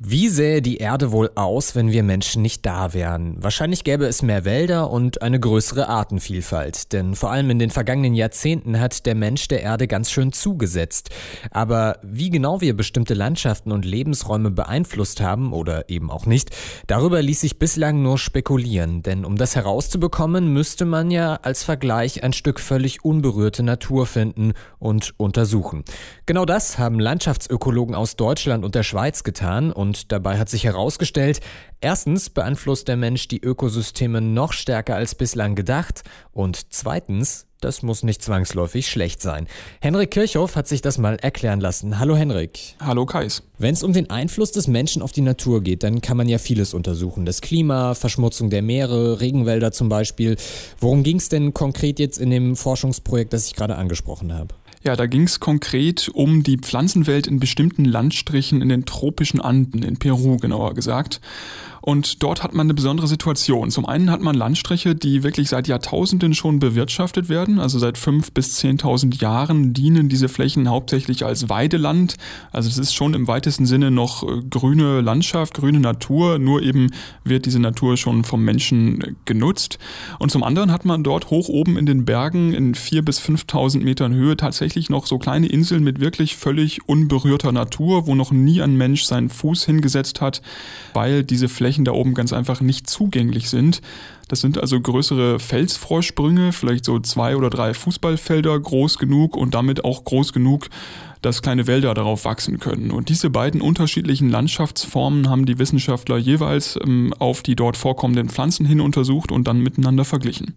Wie sähe die Erde wohl aus, wenn wir Menschen nicht da wären? Wahrscheinlich gäbe es mehr Wälder und eine größere Artenvielfalt, denn vor allem in den vergangenen Jahrzehnten hat der Mensch der Erde ganz schön zugesetzt. Aber wie genau wir bestimmte Landschaften und Lebensräume beeinflusst haben oder eben auch nicht, darüber ließ sich bislang nur spekulieren, denn um das herauszubekommen, müsste man ja als Vergleich ein Stück völlig unberührte Natur finden und untersuchen. Genau das haben Landschaftsökologen aus Deutschland und der Schweiz getan und und dabei hat sich herausgestellt, erstens beeinflusst der Mensch die Ökosysteme noch stärker als bislang gedacht und zweitens, das muss nicht zwangsläufig schlecht sein. Henrik Kirchhoff hat sich das mal erklären lassen. Hallo Henrik. Hallo Kais. Wenn es um den Einfluss des Menschen auf die Natur geht, dann kann man ja vieles untersuchen. Das Klima, Verschmutzung der Meere, Regenwälder zum Beispiel. Worum ging es denn konkret jetzt in dem Forschungsprojekt, das ich gerade angesprochen habe? Ja, da ging es konkret um die Pflanzenwelt in bestimmten Landstrichen in den tropischen Anden, in Peru genauer gesagt. Und dort hat man eine besondere Situation. Zum einen hat man Landstriche, die wirklich seit Jahrtausenden schon bewirtschaftet werden. Also seit fünf bis zehntausend Jahren dienen diese Flächen hauptsächlich als Weideland. Also es ist schon im weitesten Sinne noch äh, grüne Landschaft, grüne Natur. Nur eben wird diese Natur schon vom Menschen genutzt. Und zum anderen hat man dort hoch oben in den Bergen in vier bis fünftausend Metern Höhe tatsächlich noch so kleine Inseln mit wirklich völlig unberührter Natur, wo noch nie ein Mensch seinen Fuß hingesetzt hat, weil diese Flächen Flächen da oben ganz einfach nicht zugänglich sind. Das sind also größere Felsvorsprünge, vielleicht so zwei oder drei Fußballfelder groß genug und damit auch groß genug, dass kleine Wälder darauf wachsen können. Und diese beiden unterschiedlichen Landschaftsformen haben die Wissenschaftler jeweils ähm, auf die dort vorkommenden Pflanzen hin untersucht und dann miteinander verglichen.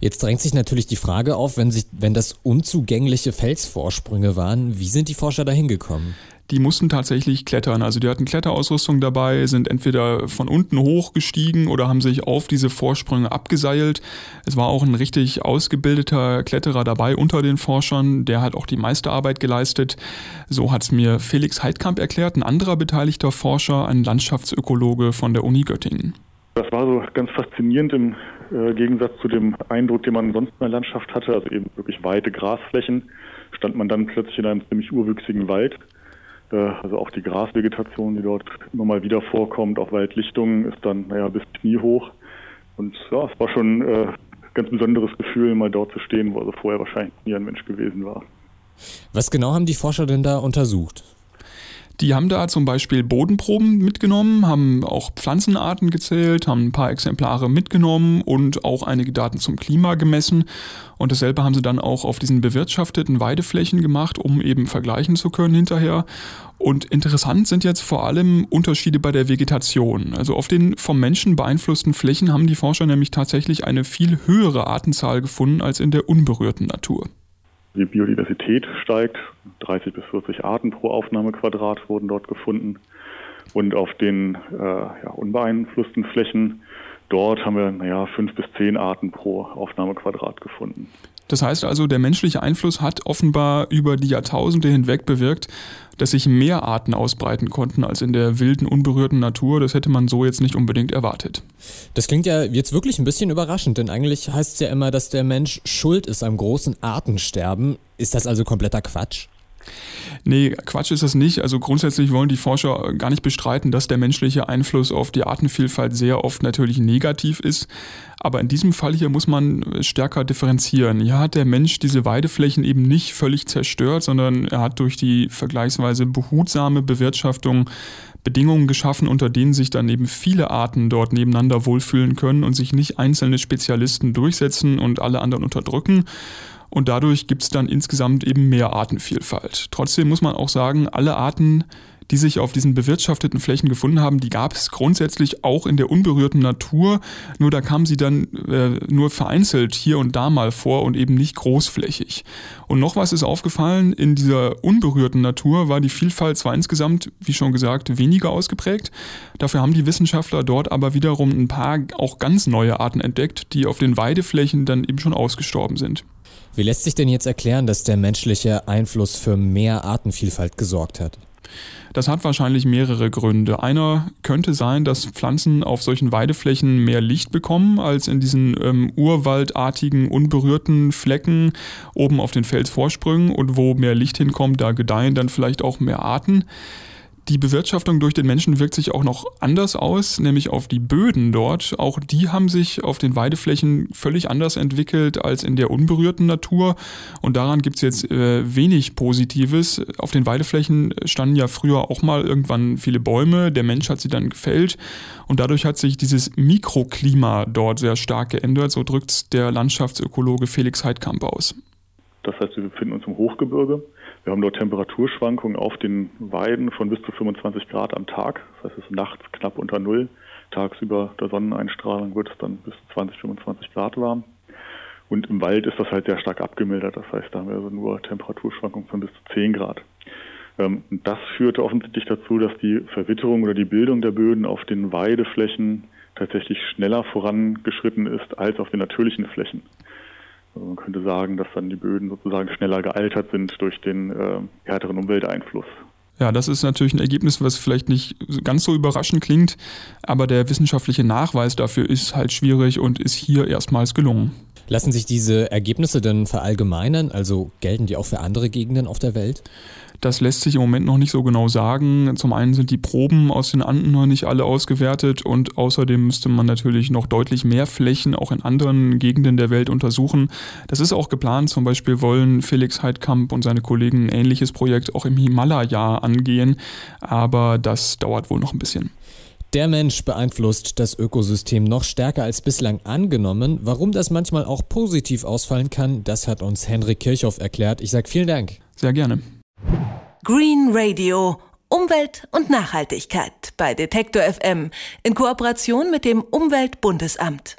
Jetzt drängt sich natürlich die Frage auf, wenn, sich, wenn das unzugängliche Felsvorsprünge waren, wie sind die Forscher da hingekommen? Die mussten tatsächlich klettern. Also die hatten Kletterausrüstung dabei, sind entweder von unten hochgestiegen oder haben sich auf diese Vorsprünge abgeseilt. Es war auch ein richtig ausgebildeter Kletterer dabei unter den Forschern, der hat auch die meiste Arbeit geleistet. So hat es mir Felix Heidkamp erklärt, ein anderer beteiligter Forscher, ein Landschaftsökologe von der Uni Göttingen. Das war so ganz faszinierend im äh, Gegensatz zu dem Eindruck, den man sonst in der Landschaft hatte, also eben wirklich weite Grasflächen, stand man dann plötzlich in einem ziemlich urwüchsigen Wald. Äh, also auch die Grasvegetation, die dort immer mal wieder vorkommt, auch Waldlichtungen, ist dann naja, bis Knie hoch. Und ja, es war schon äh, ein ganz besonderes Gefühl, mal dort zu stehen, wo also vorher wahrscheinlich nie ein Mensch gewesen war. Was genau haben die Forscher denn da untersucht? Die haben da zum Beispiel Bodenproben mitgenommen, haben auch Pflanzenarten gezählt, haben ein paar Exemplare mitgenommen und auch einige Daten zum Klima gemessen. Und dasselbe haben sie dann auch auf diesen bewirtschafteten Weideflächen gemacht, um eben vergleichen zu können hinterher. Und interessant sind jetzt vor allem Unterschiede bei der Vegetation. Also auf den vom Menschen beeinflussten Flächen haben die Forscher nämlich tatsächlich eine viel höhere Artenzahl gefunden als in der unberührten Natur. Die Biodiversität steigt. 30 bis 40 Arten pro Aufnahmequadrat wurden dort gefunden. Und auf den äh, ja, unbeeinflussten Flächen dort haben wir naja, fünf bis zehn Arten pro Aufnahmequadrat gefunden. Das heißt also, der menschliche Einfluss hat offenbar über die Jahrtausende hinweg bewirkt, dass sich mehr Arten ausbreiten konnten als in der wilden, unberührten Natur. Das hätte man so jetzt nicht unbedingt erwartet. Das klingt ja jetzt wirklich ein bisschen überraschend, denn eigentlich heißt es ja immer, dass der Mensch schuld ist am großen Artensterben. Ist das also kompletter Quatsch? Nee, Quatsch ist das nicht. Also grundsätzlich wollen die Forscher gar nicht bestreiten, dass der menschliche Einfluss auf die Artenvielfalt sehr oft natürlich negativ ist. Aber in diesem Fall hier muss man stärker differenzieren. Hier hat der Mensch diese Weideflächen eben nicht völlig zerstört, sondern er hat durch die vergleichsweise behutsame Bewirtschaftung Bedingungen geschaffen, unter denen sich dann eben viele Arten dort nebeneinander wohlfühlen können und sich nicht einzelne Spezialisten durchsetzen und alle anderen unterdrücken und dadurch gibt es dann insgesamt eben mehr Artenvielfalt. Trotzdem muss man auch sagen, alle Arten, die sich auf diesen bewirtschafteten Flächen gefunden haben, die gab es grundsätzlich auch in der unberührten Natur, nur da kamen sie dann äh, nur vereinzelt hier und da mal vor und eben nicht großflächig. Und noch was ist aufgefallen, in dieser unberührten Natur war die Vielfalt zwar insgesamt, wie schon gesagt, weniger ausgeprägt, dafür haben die Wissenschaftler dort aber wiederum ein paar auch ganz neue Arten entdeckt, die auf den Weideflächen dann eben schon ausgestorben sind. Wie lässt sich denn jetzt erklären, dass der menschliche Einfluss für mehr Artenvielfalt gesorgt hat? Das hat wahrscheinlich mehrere Gründe. Einer könnte sein, dass Pflanzen auf solchen Weideflächen mehr Licht bekommen als in diesen ähm, urwaldartigen, unberührten Flecken oben auf den Felsvorsprüngen und wo mehr Licht hinkommt, da gedeihen dann vielleicht auch mehr Arten. Die Bewirtschaftung durch den Menschen wirkt sich auch noch anders aus, nämlich auf die Böden dort. Auch die haben sich auf den Weideflächen völlig anders entwickelt als in der unberührten Natur. Und daran gibt es jetzt äh, wenig Positives. Auf den Weideflächen standen ja früher auch mal irgendwann viele Bäume. Der Mensch hat sie dann gefällt. Und dadurch hat sich dieses Mikroklima dort sehr stark geändert. So drückt der Landschaftsökologe Felix Heidkamp aus. Das heißt, wir befinden uns im Hochgebirge. Wir haben dort Temperaturschwankungen auf den Weiden von bis zu 25 Grad am Tag. Das heißt, es ist nachts knapp unter Null. Tagsüber der Sonneneinstrahlung wird es dann bis 20, 25 Grad warm. Und im Wald ist das halt sehr stark abgemildert. Das heißt, da haben wir also nur Temperaturschwankungen von bis zu 10 Grad. Ähm, und das führte offensichtlich dazu, dass die Verwitterung oder die Bildung der Böden auf den Weideflächen tatsächlich schneller vorangeschritten ist als auf den natürlichen Flächen. Also man könnte sagen, dass dann die Böden sozusagen schneller gealtert sind durch den äh, härteren Umwelteinfluss. Ja, das ist natürlich ein Ergebnis, was vielleicht nicht ganz so überraschend klingt, aber der wissenschaftliche Nachweis dafür ist halt schwierig und ist hier erstmals gelungen. Lassen sich diese Ergebnisse denn verallgemeinern? Also gelten die auch für andere Gegenden auf der Welt? Das lässt sich im Moment noch nicht so genau sagen. Zum einen sind die Proben aus den Anden noch nicht alle ausgewertet und außerdem müsste man natürlich noch deutlich mehr Flächen auch in anderen Gegenden der Welt untersuchen. Das ist auch geplant. Zum Beispiel wollen Felix Heidkamp und seine Kollegen ein ähnliches Projekt auch im Himalaya angehen, aber das dauert wohl noch ein bisschen. Der Mensch beeinflusst das Ökosystem noch stärker als bislang angenommen. Warum das manchmal auch positiv ausfallen kann, das hat uns Henrik Kirchhoff erklärt. Ich sage vielen Dank. Sehr gerne. Green Radio. Umwelt und Nachhaltigkeit bei Detektor FM in Kooperation mit dem Umweltbundesamt.